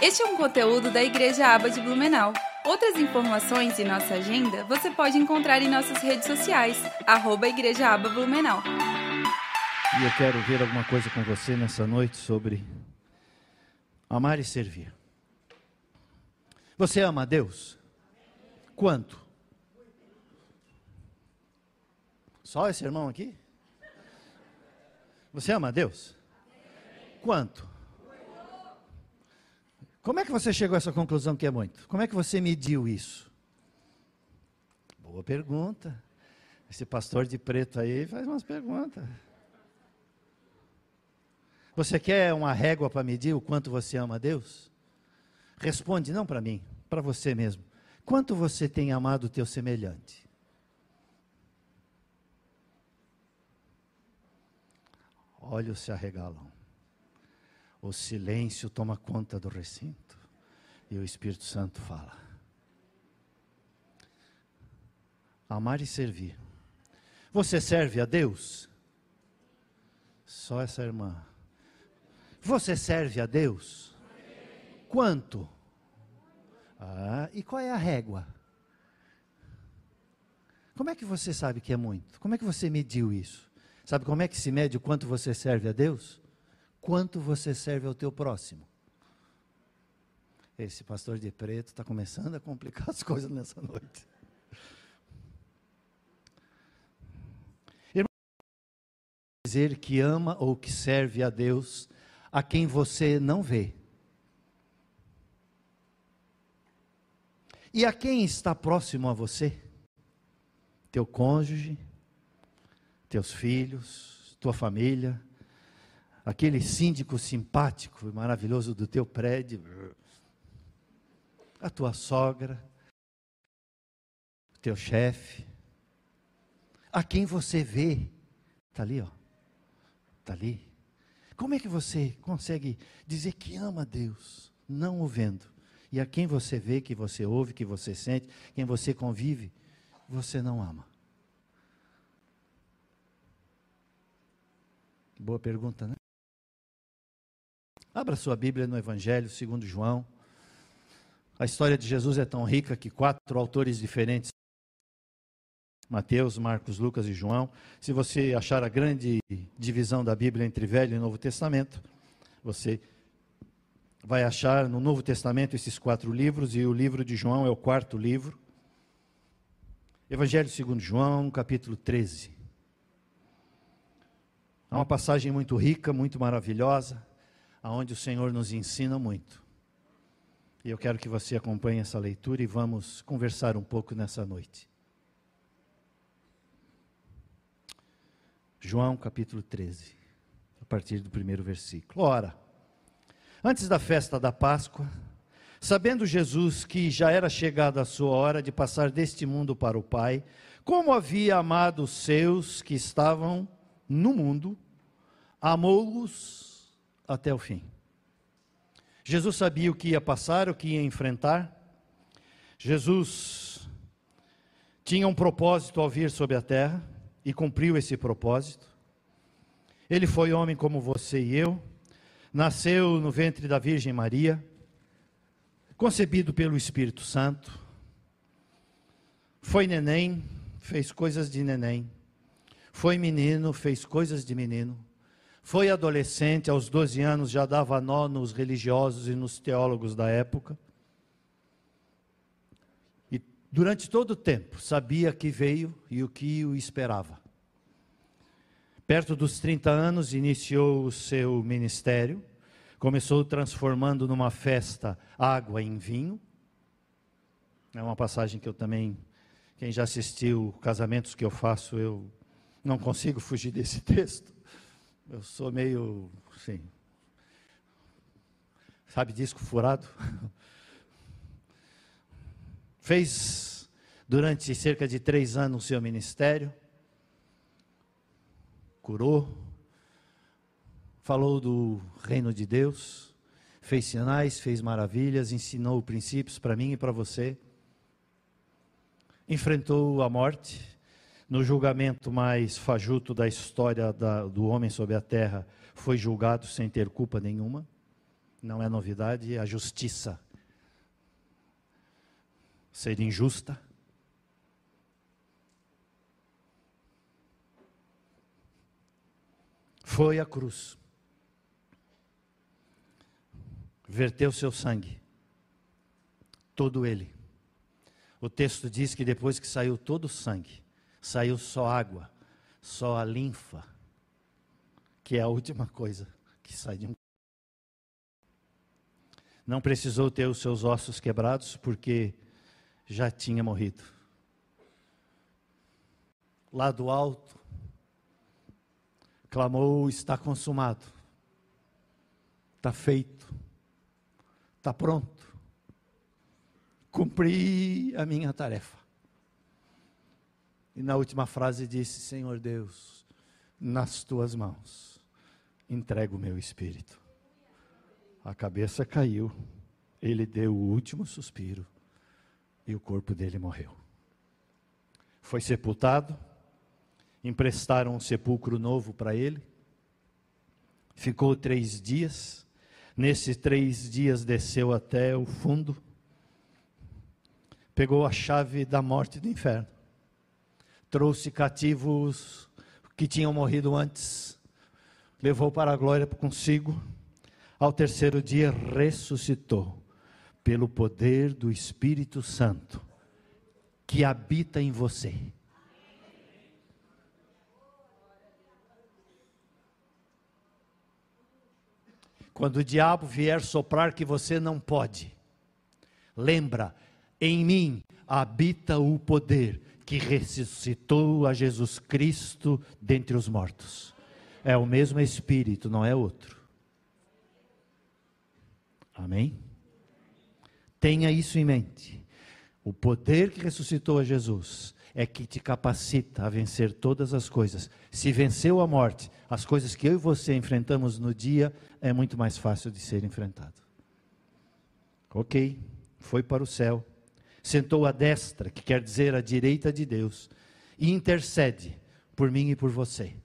Este é um conteúdo da Igreja Aba de Blumenau. Outras informações e nossa agenda você pode encontrar em nossas redes sociais, arroba Igreja Aba Blumenau. E eu quero ver alguma coisa com você nessa noite sobre amar e servir. Você ama a Deus? Quanto? Só esse irmão aqui? Você ama a Deus? Quanto? Como é que você chegou a essa conclusão que é muito? Como é que você mediu isso? Boa pergunta. Esse pastor de preto aí faz umas perguntas. Você quer uma régua para medir o quanto você ama a Deus? Responde não para mim, para você mesmo. Quanto você tem amado o teu semelhante? Olhos se arregalam. O silêncio toma conta do recinto. E o Espírito Santo fala. Amar e servir. Você serve a Deus? Só essa irmã. Você serve a Deus? Quanto? Ah, e qual é a régua? Como é que você sabe que é muito? Como é que você mediu isso? Sabe como é que se mede o quanto você serve a Deus? Quanto você serve ao teu próximo. Esse pastor de preto está começando a complicar as coisas nessa noite. Irmão, dizer que ama ou que serve a Deus a quem você não vê. E a quem está próximo a você? Teu cônjuge, teus filhos, tua família, aquele síndico simpático e maravilhoso do teu prédio, a tua sogra, o teu chefe, a quem você vê, está ali, ó, está ali. Como é que você consegue dizer que ama Deus, não o vendo? E a quem você vê, que você ouve, que você sente, quem você convive, você não ama? Boa pergunta, né? Abra sua Bíblia no Evangelho segundo João. A história de Jesus é tão rica que quatro autores diferentes, Mateus, Marcos, Lucas e João. Se você achar a grande divisão da Bíblia entre Velho e Novo Testamento, você vai achar no Novo Testamento esses quatro livros e o livro de João é o quarto livro. Evangelho segundo João, capítulo 13. É uma passagem muito rica, muito maravilhosa aonde o Senhor nos ensina muito. E eu quero que você acompanhe essa leitura e vamos conversar um pouco nessa noite. João capítulo 13, a partir do primeiro versículo. Ora, antes da festa da Páscoa, sabendo Jesus que já era chegada a sua hora de passar deste mundo para o Pai, como havia amado os seus que estavam no mundo, amou-os até o fim. Jesus sabia o que ia passar, o que ia enfrentar. Jesus tinha um propósito ao vir sobre a terra e cumpriu esse propósito. Ele foi homem como você e eu, nasceu no ventre da Virgem Maria, concebido pelo Espírito Santo, foi neném, fez coisas de neném, foi menino, fez coisas de menino, foi adolescente, aos 12 anos já dava nó nos religiosos e nos teólogos da época. E durante todo o tempo sabia que veio e o que o esperava. Perto dos 30 anos, iniciou o seu ministério. Começou transformando numa festa água em vinho. É uma passagem que eu também, quem já assistiu casamentos que eu faço, eu não consigo fugir desse texto. Eu sou meio, sim, sabe, disco furado. Fez durante cerca de três anos o seu ministério, curou, falou do reino de Deus, fez sinais, fez maravilhas, ensinou princípios para mim e para você, enfrentou a morte, no julgamento mais fajuto da história da, do homem sobre a terra, foi julgado sem ter culpa nenhuma. não é novidade, a justiça ser injusta. Foi à cruz, verteu seu sangue, todo ele. O texto diz que depois que saiu todo o sangue, saiu só água, só a linfa, que é a última coisa que sai de um. Não precisou ter os seus ossos quebrados, porque já tinha morrido. Lá do alto, clamou: Está consumado, está feito, está pronto, cumpri a minha tarefa. E na última frase disse: Senhor Deus, nas tuas mãos entrego o meu espírito. A cabeça caiu, ele deu o último suspiro e o corpo dele morreu. Foi sepultado, emprestaram um sepulcro novo para ele, ficou três dias, nesses três dias desceu até o fundo, pegou a chave da morte do inferno, trouxe cativos que tinham morrido antes, levou para a glória consigo, ao terceiro dia ressuscitou pelo poder do Espírito Santo que habita em você. Quando o diabo vier soprar que você não pode, lembra, em mim habita o poder que ressuscitou a Jesus Cristo dentre os mortos. É o mesmo Espírito, não é outro. Amém? Tenha isso em mente. O poder que ressuscitou a Jesus é que te capacita a vencer todas as coisas. Se venceu a morte, as coisas que eu e você enfrentamos no dia é muito mais fácil de ser enfrentado. Ok, foi para o céu, sentou à destra, que quer dizer à direita de Deus, e intercede por mim e por você.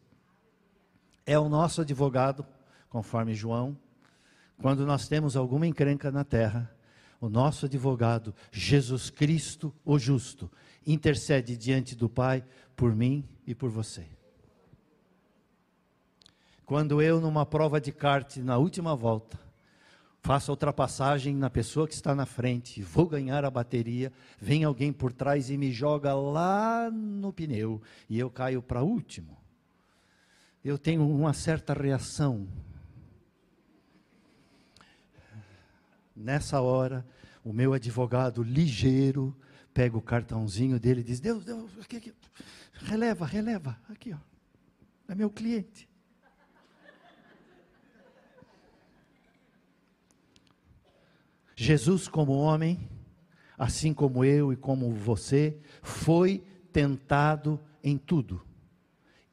É o nosso advogado, conforme João, quando nós temos alguma encrenca na terra, o nosso advogado, Jesus Cristo, o justo, intercede diante do Pai por mim e por você. Quando eu, numa prova de kart, na última volta, faço a ultrapassagem na pessoa que está na frente, vou ganhar a bateria, vem alguém por trás e me joga lá no pneu. E eu caio para último. Eu tenho uma certa reação. Nessa hora, o meu advogado ligeiro pega o cartãozinho dele e diz: Deus, Deus, aqui, aqui, releva, releva, aqui, ó, é meu cliente. Jesus, como homem, assim como eu e como você, foi tentado em tudo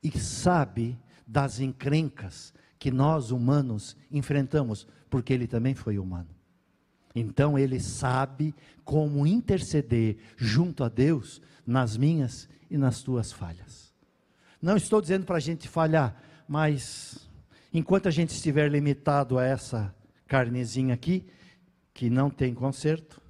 e sabe das encrencas que nós humanos enfrentamos, porque ele também foi humano. Então ele sabe como interceder junto a Deus nas minhas e nas tuas falhas. Não estou dizendo para a gente falhar, mas enquanto a gente estiver limitado a essa carnezinha aqui, que não tem conserto,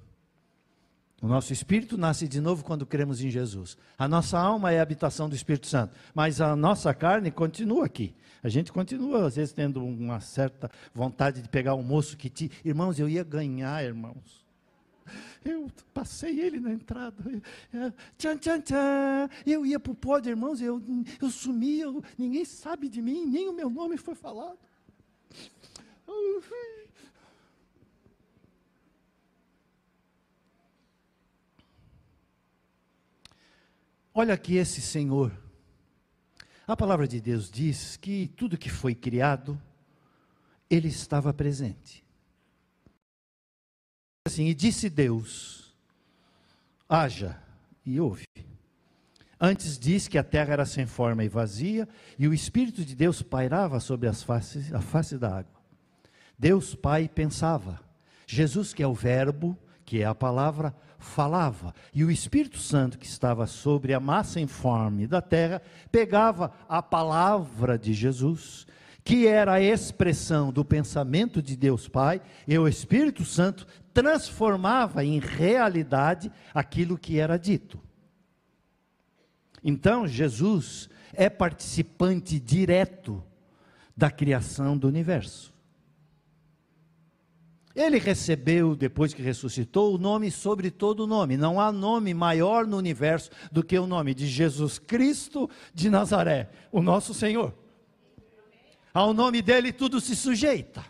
o nosso espírito nasce de novo quando cremos em Jesus. A nossa alma é a habitação do Espírito Santo, mas a nossa carne continua aqui. A gente continua, às vezes, tendo uma certa vontade de pegar um moço que te. Irmãos, eu ia ganhar, irmãos. Eu passei ele na entrada. É, tchan, tchan, tchan. Eu ia para o pódio, irmãos, eu, eu sumi, ninguém sabe de mim, nem o meu nome foi falado. Olha aqui esse Senhor a palavra de Deus diz que tudo que foi criado, ele estava presente. Assim, e disse Deus: haja, e houve. Antes diz que a terra era sem forma e vazia, e o Espírito de Deus pairava sobre as faces, a face da água. Deus Pai pensava. Jesus, que é o Verbo, que é a palavra, falava, e o Espírito Santo que estava sobre a massa informe da terra, pegava a palavra de Jesus, que era a expressão do pensamento de Deus Pai, e o Espírito Santo transformava em realidade aquilo que era dito. Então, Jesus é participante direto da criação do universo. Ele recebeu, depois que ressuscitou, o nome sobre todo nome. Não há nome maior no universo do que o nome de Jesus Cristo de Nazaré, o nosso Senhor. Ao nome dele tudo se sujeita: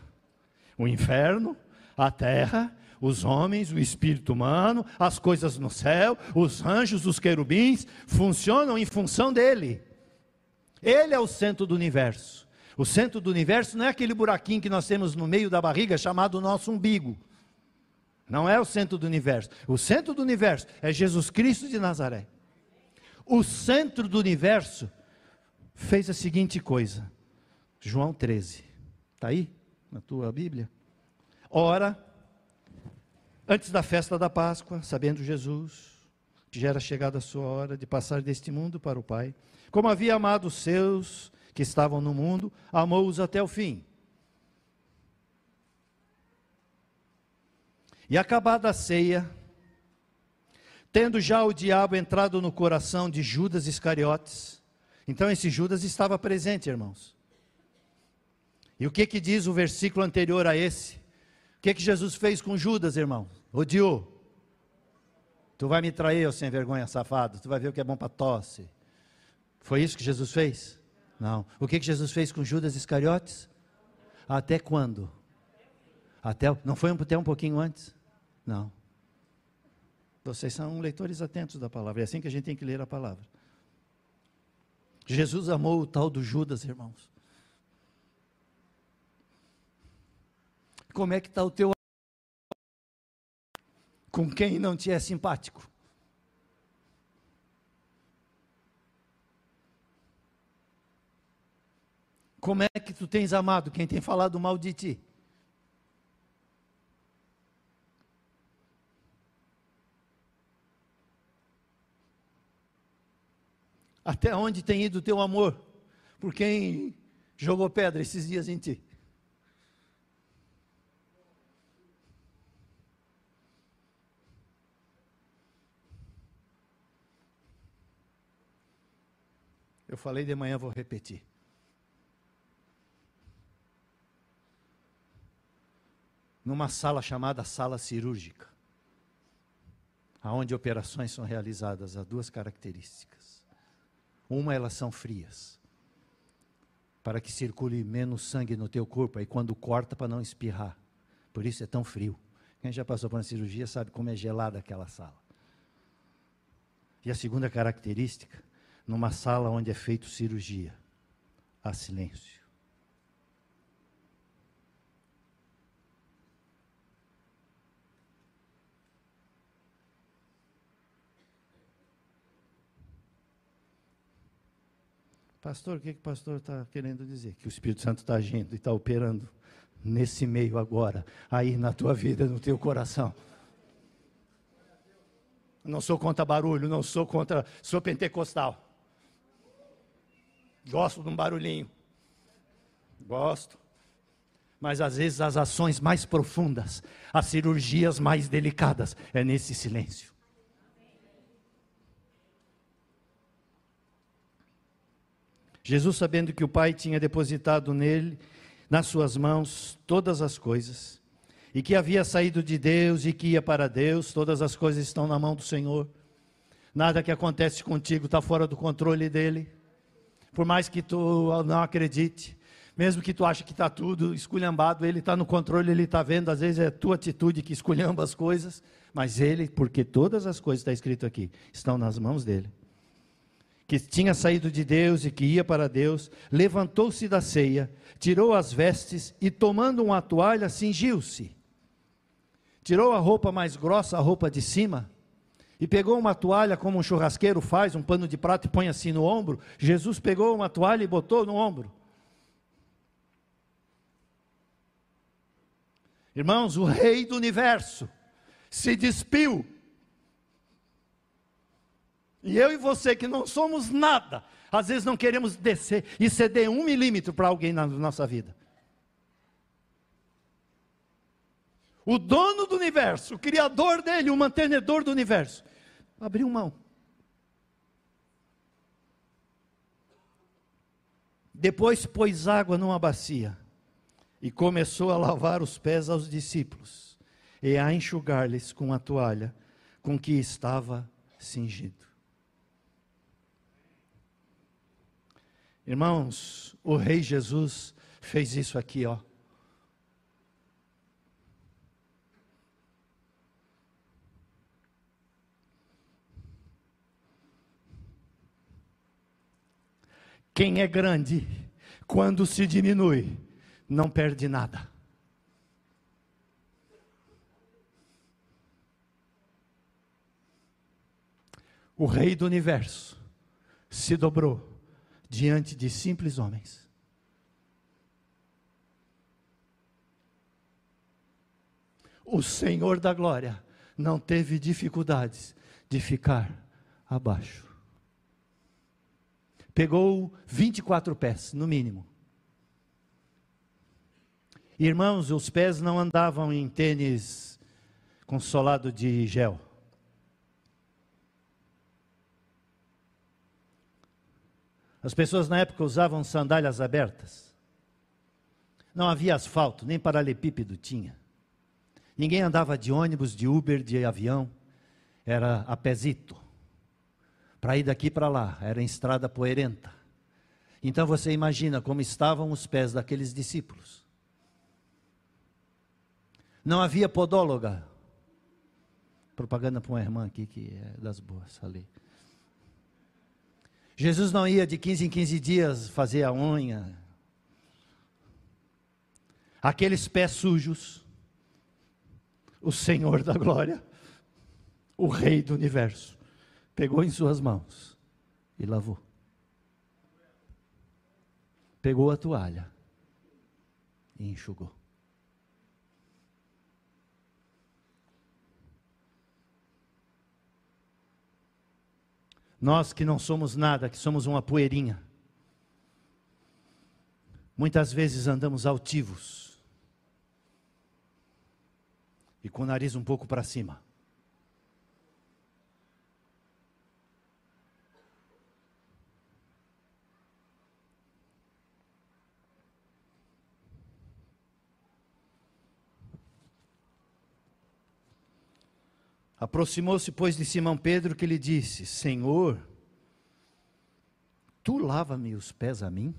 o inferno, a terra, os homens, o espírito humano, as coisas no céu, os anjos, os querubins, funcionam em função dele. Ele é o centro do universo. O centro do universo não é aquele buraquinho que nós temos no meio da barriga chamado nosso umbigo. Não é o centro do universo. O centro do universo é Jesus Cristo de Nazaré. O centro do universo fez a seguinte coisa. João 13. Está aí na tua Bíblia? Ora, antes da festa da Páscoa, sabendo Jesus que já era chegada a sua hora de passar deste mundo para o Pai, como havia amado os seus que estavam no mundo, amou-os até o fim. E acabada a ceia, tendo já o diabo entrado no coração de Judas Iscariotes, então esse Judas estava presente, irmãos. E o que que diz o versículo anterior a esse? O que que Jesus fez com Judas, irmão? Odiou. Tu vai me trair, sem vergonha, safado. Tu vai ver o que é bom para tosse. Foi isso que Jesus fez? Não. O que, que Jesus fez com Judas Iscariotes? Até quando? Até, não foi até um pouquinho antes? Não. Vocês são leitores atentos da palavra. É assim que a gente tem que ler a palavra. Jesus amou o tal do Judas, irmãos. Como é que está o teu com quem não te é simpático? Como é que tu tens amado quem tem falado mal de ti? Até onde tem ido o teu amor por quem jogou pedra esses dias em ti? Eu falei de manhã, vou repetir. Numa sala chamada sala cirúrgica, aonde operações são realizadas, há duas características. Uma, elas são frias, para que circule menos sangue no teu corpo, aí quando corta para não espirrar. Por isso é tão frio. Quem já passou por uma cirurgia sabe como é gelada aquela sala. E a segunda característica, numa sala onde é feito cirurgia, há silêncio. Pastor, o que, que o pastor está querendo dizer? Que o Espírito Santo está agindo e está operando nesse meio agora, aí na tua vida, no teu coração. Não sou contra barulho, não sou contra. Sou pentecostal. Gosto de um barulhinho. Gosto. Mas às vezes as ações mais profundas, as cirurgias mais delicadas, é nesse silêncio. Jesus, sabendo que o Pai tinha depositado nele, nas suas mãos, todas as coisas, e que havia saído de Deus e que ia para Deus, todas as coisas estão na mão do Senhor. Nada que acontece contigo está fora do controle dele. Por mais que tu não acredite, mesmo que tu ache que está tudo esculhambado, ele está no controle, ele está vendo, às vezes é a tua atitude que esculhamba as coisas, mas ele, porque todas as coisas, está escrito aqui, estão nas mãos dele que tinha saído de Deus e que ia para Deus, levantou-se da ceia, tirou as vestes e, tomando uma toalha, cingiu-se. Tirou a roupa mais grossa, a roupa de cima, e pegou uma toalha, como um churrasqueiro faz, um pano de prato e põe assim no ombro. Jesus pegou uma toalha e botou no ombro. Irmãos, o Rei do universo se despiu E eu e você que não somos nada, às vezes não queremos descer e ceder um milímetro para alguém na nossa vida. O dono do universo, o criador dele, o mantenedor do universo, abriu mão. Depois pôs água numa bacia e começou a lavar os pés aos discípulos e a enxugar-lhes com a toalha com que estava cingido. Irmãos, o Rei Jesus fez isso aqui, ó. Quem é grande, quando se diminui, não perde nada. O Rei do universo se dobrou diante de simples homens. O Senhor da glória não teve dificuldades de ficar abaixo. Pegou 24 pés, no mínimo. Irmãos, os pés não andavam em tênis consolado de gel. As pessoas na época usavam sandálias abertas. Não havia asfalto, nem paralelepípedo tinha. Ninguém andava de ônibus, de Uber, de avião. Era a pezito. Para ir daqui para lá, era em estrada poeirenta. Então você imagina como estavam os pés daqueles discípulos. Não havia podóloga. Propaganda para uma irmã aqui que é das boas ali. Jesus não ia de 15 em 15 dias fazer a unha. Aqueles pés sujos, o Senhor da glória, o Rei do universo, pegou em suas mãos e lavou. Pegou a toalha e enxugou. Nós que não somos nada, que somos uma poeirinha. Muitas vezes andamos altivos e com o nariz um pouco para cima. Aproximou-se, pois, de Simão Pedro, que lhe disse: Senhor, tu lava-me os pés a mim?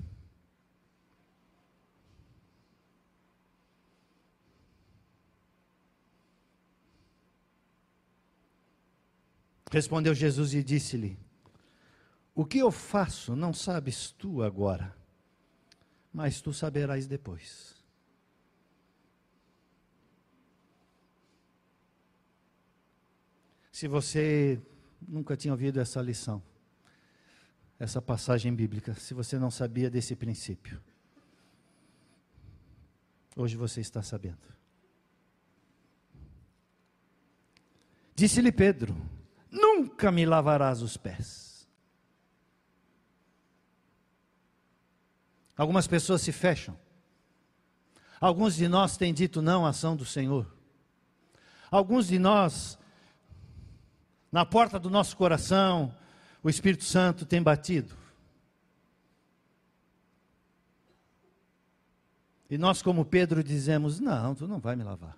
Respondeu Jesus e disse-lhe: O que eu faço não sabes tu agora, mas tu saberás depois. Se você nunca tinha ouvido essa lição, essa passagem bíblica, se você não sabia desse princípio, hoje você está sabendo. Disse-lhe Pedro: Nunca me lavarás os pés. Algumas pessoas se fecham. Alguns de nós têm dito não à ação do Senhor. Alguns de nós na porta do nosso coração, o Espírito Santo tem batido. E nós, como Pedro, dizemos: Não, tu não vai me lavar.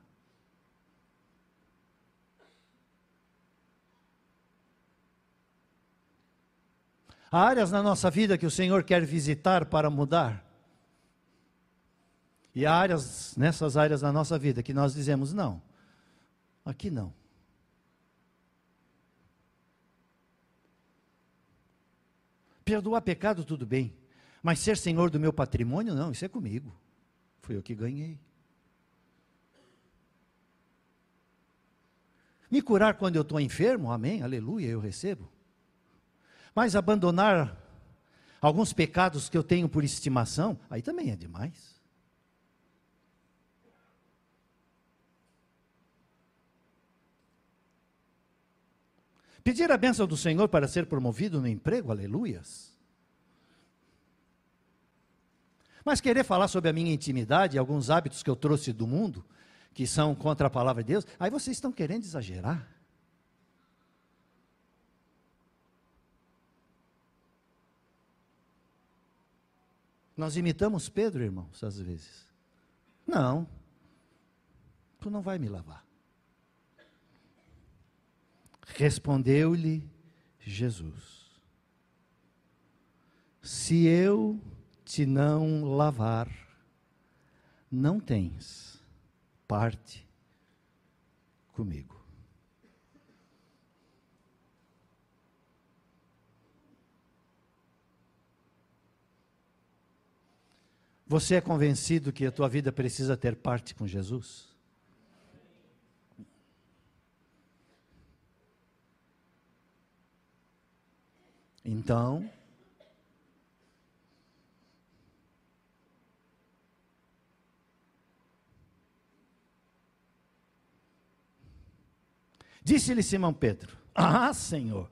Há áreas na nossa vida que o Senhor quer visitar para mudar. E há áreas, nessas áreas da nossa vida, que nós dizemos: Não, aqui não. Perdoar pecado, tudo bem. Mas ser senhor do meu patrimônio, não, isso é comigo. Foi eu que ganhei. Me curar quando eu estou enfermo, amém, aleluia, eu recebo. Mas abandonar alguns pecados que eu tenho por estimação, aí também é demais. Pedir a bênção do Senhor para ser promovido no emprego, aleluias. Mas querer falar sobre a minha intimidade e alguns hábitos que eu trouxe do mundo, que são contra a palavra de Deus, aí vocês estão querendo exagerar. Nós imitamos Pedro, irmãos, às vezes. Não, tu não vai me lavar. Respondeu-lhe Jesus: Se eu te não lavar, não tens parte comigo. Você é convencido que a tua vida precisa ter parte com Jesus? Então, Disse-lhe Simão Pedro: Ah, Senhor,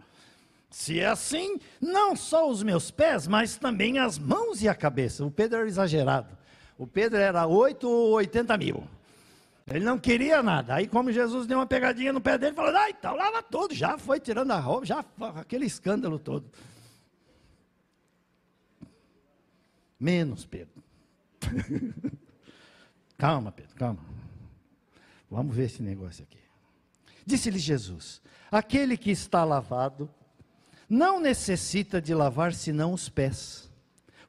se é assim, não só os meus pés, mas também as mãos e a cabeça. O Pedro era exagerado. O Pedro era 8 ou 80 mil. Ele não queria nada. Aí, como Jesus deu uma pegadinha no pé dele, falou: Ah, então lava tudo. Já foi tirando a roupa, já aquele escândalo todo. Menos, Pedro. calma, Pedro, calma. Vamos ver esse negócio aqui. Disse-lhe Jesus: Aquele que está lavado não necessita de lavar senão os pés,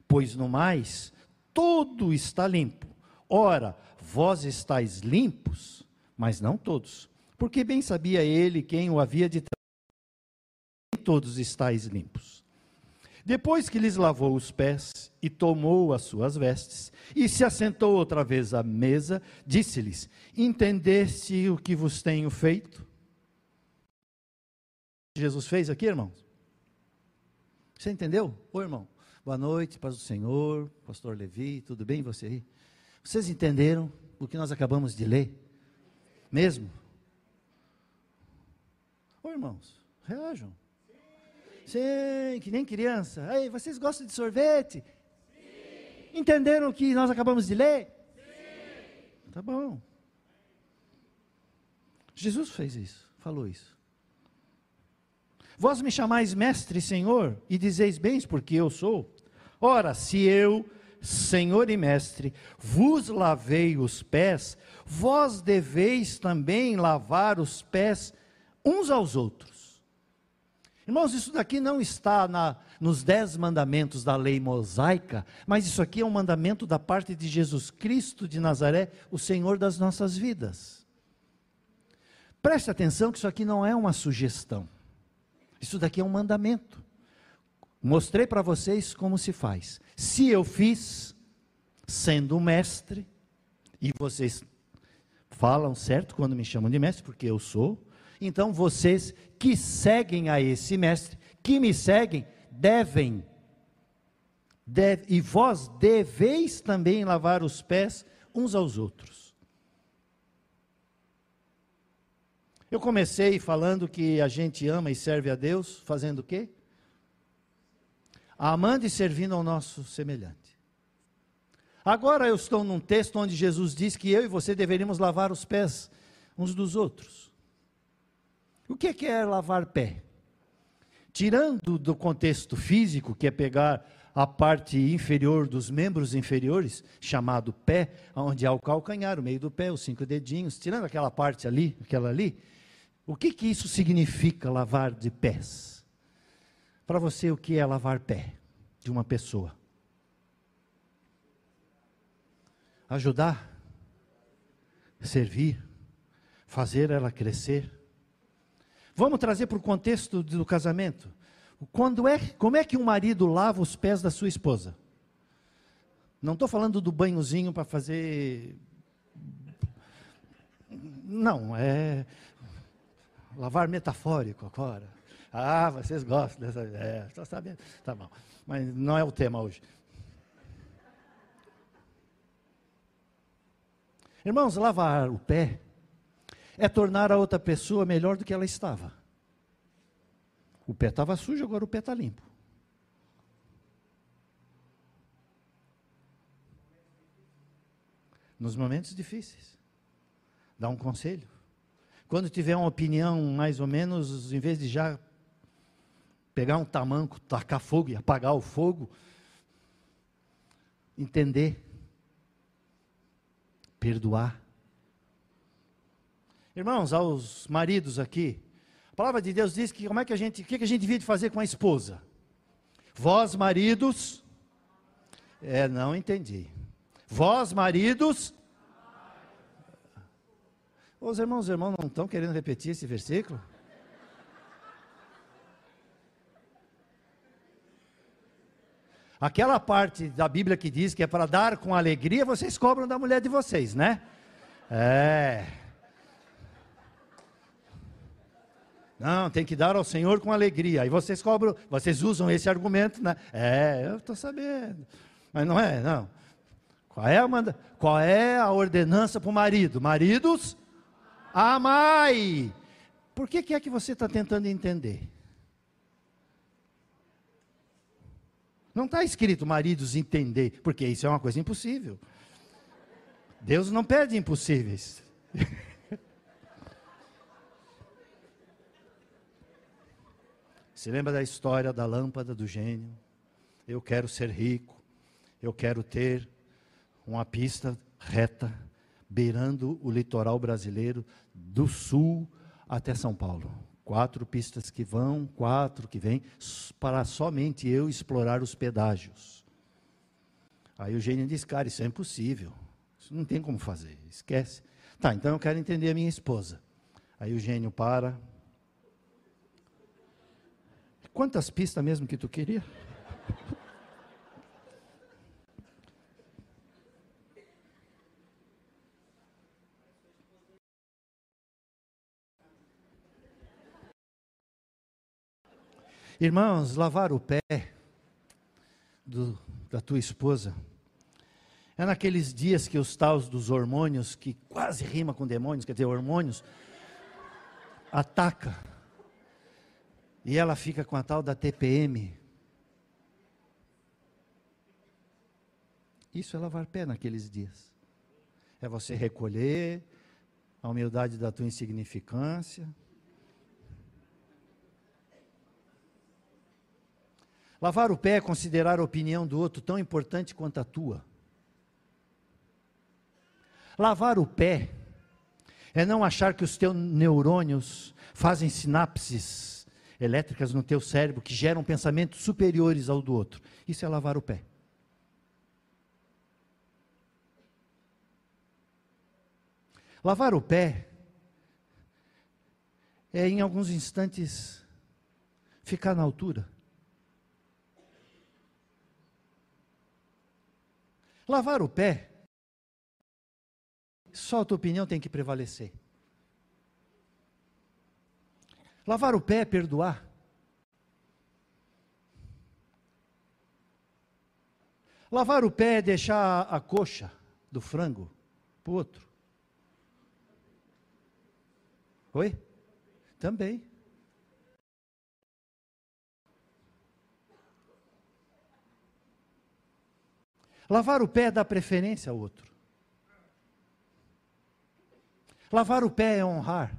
pois no mais tudo está limpo. Ora, vós estáis limpos, mas não todos, porque bem sabia ele quem o havia de trazer. Todos estáis limpos. Depois que lhes lavou os pés e tomou as suas vestes e se assentou outra vez à mesa, disse-lhes: Entendeste o que vos tenho feito? Jesus fez aqui, irmãos? Você entendeu? Ô irmão, boa noite, paz do Senhor, pastor Levi, tudo bem você aí? Vocês entenderam o que nós acabamos de ler? Mesmo? Ô irmãos, reajam. Sim, que nem criança. Ei, vocês gostam de sorvete? Sim. Entenderam o que nós acabamos de ler? Sim. Tá bom. Jesus fez isso, falou isso. Vós me chamais mestre senhor, e dizeis bens, porque eu sou. Ora, se eu, senhor e mestre, vos lavei os pés, vós deveis também lavar os pés uns aos outros. Irmãos, isso daqui não está na, nos dez mandamentos da lei mosaica, mas isso aqui é um mandamento da parte de Jesus Cristo de Nazaré, o Senhor das nossas vidas. Preste atenção que isso aqui não é uma sugestão. Isso daqui é um mandamento. Mostrei para vocês como se faz. Se eu fiz, sendo mestre, e vocês falam certo quando me chamam de mestre, porque eu sou, então vocês que seguem a esse mestre, que me seguem, devem, deve, e vós deveis também lavar os pés uns aos outros. Eu comecei falando que a gente ama e serve a Deus, fazendo o quê? Amando e servindo ao nosso semelhante. Agora eu estou num texto onde Jesus diz que eu e você deveríamos lavar os pés uns dos outros. O que é lavar pé? Tirando do contexto físico, que é pegar a parte inferior dos membros inferiores, chamado pé, onde há o calcanhar, o meio do pé, os cinco dedinhos, tirando aquela parte ali, aquela ali, o que, que isso significa lavar de pés? Para você, o que é lavar pé de uma pessoa? Ajudar, servir, fazer ela crescer. Vamos trazer para o contexto do casamento. Quando é, como é que um marido lava os pés da sua esposa? Não estou falando do banhozinho para fazer. Não, é lavar metafórico agora. Ah, vocês gostam dessa ideia. Estou sabendo. Tá bom. Mas não é o tema hoje. Irmãos, lavar o pé é tornar a outra pessoa melhor do que ela estava. O pé estava sujo, agora o pé está limpo. Nos momentos difíceis. Dá um conselho. Quando tiver uma opinião mais ou menos, em vez de já pegar um tamanco, tacar fogo e apagar o fogo, entender, perdoar. Irmãos, aos maridos aqui, a palavra de Deus diz que como é que a gente, o que, que a gente devia de fazer com a esposa? Vós, maridos, é, não entendi. Vós, maridos, os irmãos, os irmãos não estão querendo repetir esse versículo? Aquela parte da Bíblia que diz que é para dar com alegria, vocês cobram da mulher de vocês, né? É. Não, tem que dar ao Senhor com alegria. Aí vocês cobram, vocês usam esse argumento, né? É, eu estou sabendo. Mas não é, não. Qual é a, manda, qual é a ordenança para o marido? Maridos, amai. Por que, que é que você está tentando entender? Não está escrito maridos entender, porque isso é uma coisa impossível. Deus não pede impossíveis. Se lembra da história da lâmpada do gênio? Eu quero ser rico, eu quero ter uma pista reta, beirando o litoral brasileiro, do sul até São Paulo. Quatro pistas que vão, quatro que vêm, para somente eu explorar os pedágios. Aí o gênio diz: Cara, isso é impossível. Isso não tem como fazer, esquece. Tá, então eu quero entender a minha esposa. Aí o gênio para. Quantas pistas mesmo que tu queria? Irmãos, lavar o pé do, da tua esposa é naqueles dias que os taus dos hormônios, que quase rima com demônios, quer dizer, hormônios, ataca. E ela fica com a tal da TPM. Isso é lavar pé naqueles dias. É você recolher a humildade da tua insignificância Lavar o pé é considerar a opinião do outro tão importante quanto a tua. Lavar o pé é não achar que os teus neurônios fazem sinapses elétricas no teu cérebro que geram pensamentos superiores ao do outro. Isso é lavar o pé. Lavar o pé é, em alguns instantes, ficar na altura. Lavar o pé, só a tua opinião tem que prevalecer. Lavar o pé é perdoar. Lavar o pé é deixar a coxa do frango para o outro. Oi? Também. Lavar o pé dá preferência ao outro. Lavar o pé é honrar.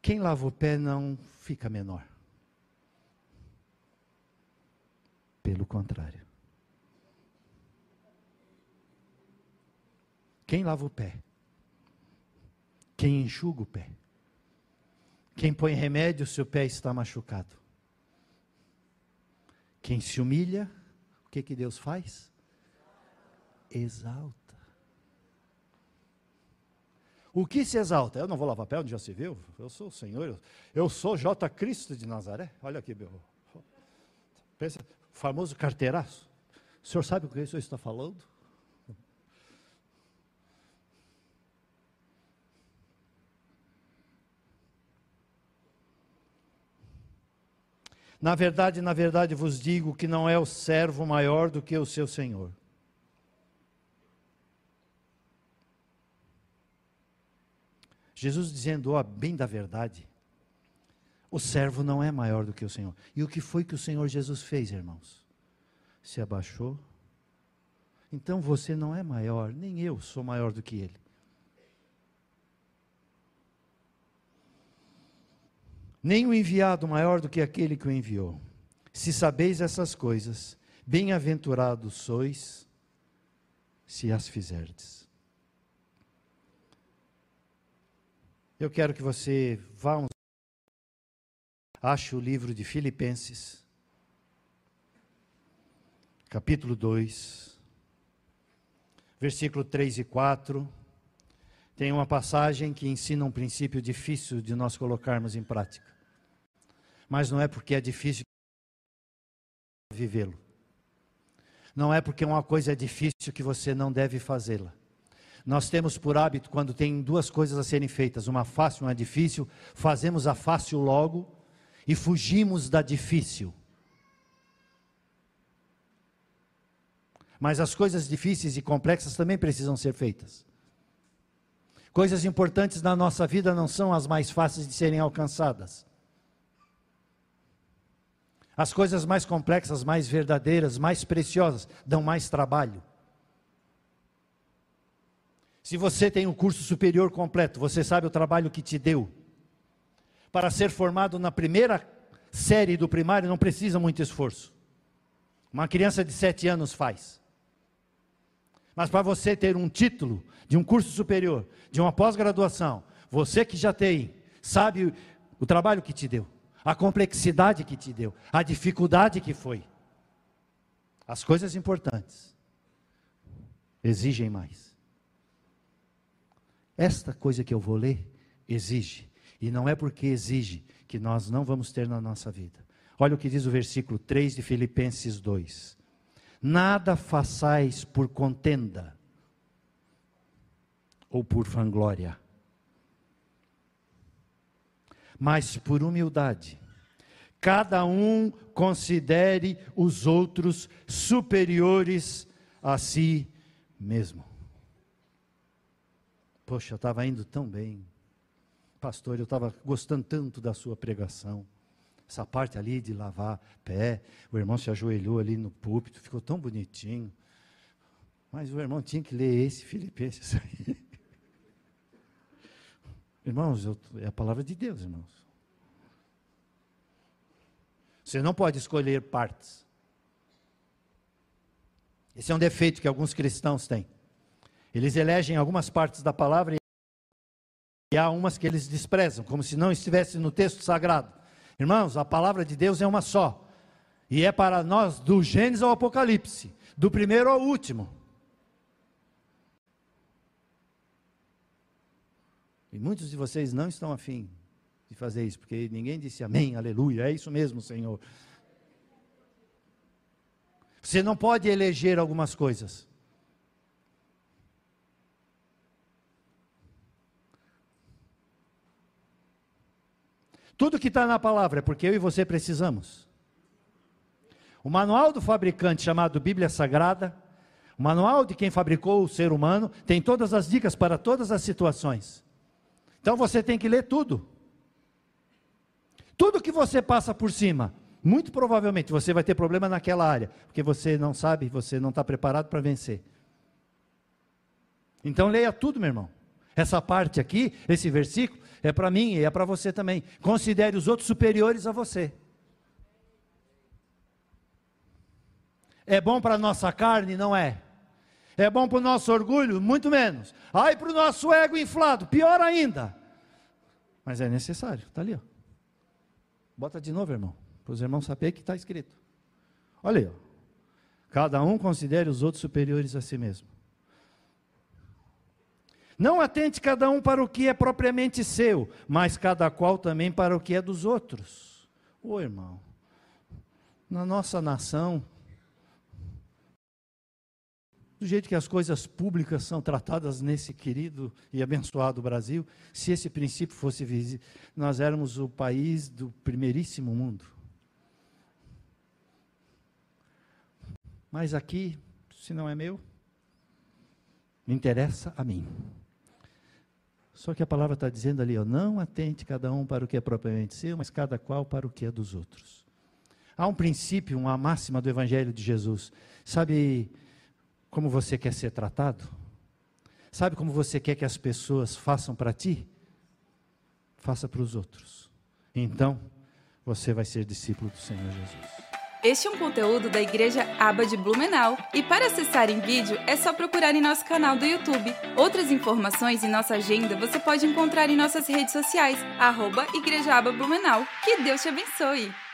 Quem lava o pé não fica menor. Pelo contrário. Quem lava o pé quem enxuga o pé. Quem põe remédio se o pé está machucado. Quem se humilha, o que, que Deus faz? Exalta. O que se exalta? Eu não vou lavar pé onde já se viu. Eu sou o Senhor. Eu sou J. Cristo de Nazaré. Olha aqui, meu. Pensa, famoso carteiraço. O senhor sabe o que o senhor está falando? Na verdade, na verdade vos digo que não é o servo maior do que o seu senhor. Jesus dizendo, ó, bem da verdade, o servo não é maior do que o senhor. E o que foi que o Senhor Jesus fez, irmãos? Se abaixou. Então você não é maior, nem eu sou maior do que ele. Nem o enviado maior do que aquele que o enviou. Se sabeis essas coisas, bem-aventurados sois se as fizerdes. Eu quero que você vá um... ache o livro de Filipenses, capítulo 2, versículo 3 e 4. Tem uma passagem que ensina um princípio difícil de nós colocarmos em prática. Mas não é porque é difícil vivê-lo. Não é porque uma coisa é difícil que você não deve fazê-la. Nós temos por hábito, quando tem duas coisas a serem feitas, uma fácil e uma difícil, fazemos a fácil logo e fugimos da difícil. Mas as coisas difíceis e complexas também precisam ser feitas. Coisas importantes na nossa vida não são as mais fáceis de serem alcançadas. As coisas mais complexas, mais verdadeiras, mais preciosas, dão mais trabalho. Se você tem um curso superior completo, você sabe o trabalho que te deu. Para ser formado na primeira série do primário não precisa muito esforço. Uma criança de sete anos faz. Mas para você ter um título de um curso superior, de uma pós-graduação, você que já tem, sabe o trabalho que te deu, a complexidade que te deu, a dificuldade que foi. As coisas importantes exigem mais. Esta coisa que eu vou ler exige, e não é porque exige que nós não vamos ter na nossa vida. Olha o que diz o versículo 3 de Filipenses 2: Nada façais por contenda ou por vanglória, mas por humildade. Cada um considere os outros superiores a si mesmo. Poxa, eu estava indo tão bem. Pastor, eu estava gostando tanto da sua pregação. Essa parte ali de lavar pé, o irmão se ajoelhou ali no púlpito, ficou tão bonitinho. Mas o irmão tinha que ler esse Filipenses aí. Irmãos, eu, é a palavra de Deus, irmãos. Você não pode escolher partes. Esse é um defeito que alguns cristãos têm. Eles elegem algumas partes da palavra e há umas que eles desprezam, como se não estivesse no texto sagrado. Irmãos, a palavra de Deus é uma só. E é para nós do Gênesis ao Apocalipse, do primeiro ao último. E muitos de vocês não estão afim de fazer isso, porque ninguém disse amém, aleluia, é isso mesmo, Senhor. Você não pode eleger algumas coisas. Tudo que está na palavra é porque eu e você precisamos. O manual do fabricante, chamado Bíblia Sagrada, o manual de quem fabricou o ser humano, tem todas as dicas para todas as situações. Então você tem que ler tudo. Tudo que você passa por cima, muito provavelmente você vai ter problema naquela área, porque você não sabe, você não está preparado para vencer. Então leia tudo, meu irmão. Essa parte aqui, esse versículo, é para mim e é para você também. Considere os outros superiores a você. É bom para a nossa carne? Não é. É bom para o nosso orgulho? Muito menos. Ai, para o nosso ego inflado? Pior ainda. Mas é necessário, está ali. Ó. Bota de novo, irmão, para os irmãos saberem que está escrito. Olha aí, ó. cada um considere os outros superiores a si mesmo. Não atente cada um para o que é propriamente seu, mas cada qual também para o que é dos outros. Ô irmão, na nossa nação, do jeito que as coisas públicas são tratadas nesse querido e abençoado Brasil, se esse princípio fosse visível, nós éramos o país do primeiríssimo mundo. Mas aqui, se não é meu, me interessa a mim. Só que a palavra está dizendo ali, ó, não atente cada um para o que é propriamente seu, mas cada qual para o que é dos outros. Há um princípio, uma máxima do Evangelho de Jesus. Sabe como você quer ser tratado? Sabe como você quer que as pessoas façam para ti? Faça para os outros. Então, você vai ser discípulo do Senhor Jesus. Este é um conteúdo da Igreja Aba de Blumenau. E para acessar em vídeo é só procurar em nosso canal do YouTube. Outras informações e nossa agenda você pode encontrar em nossas redes sociais, arroba Igreja Aba Blumenau. Que Deus te abençoe!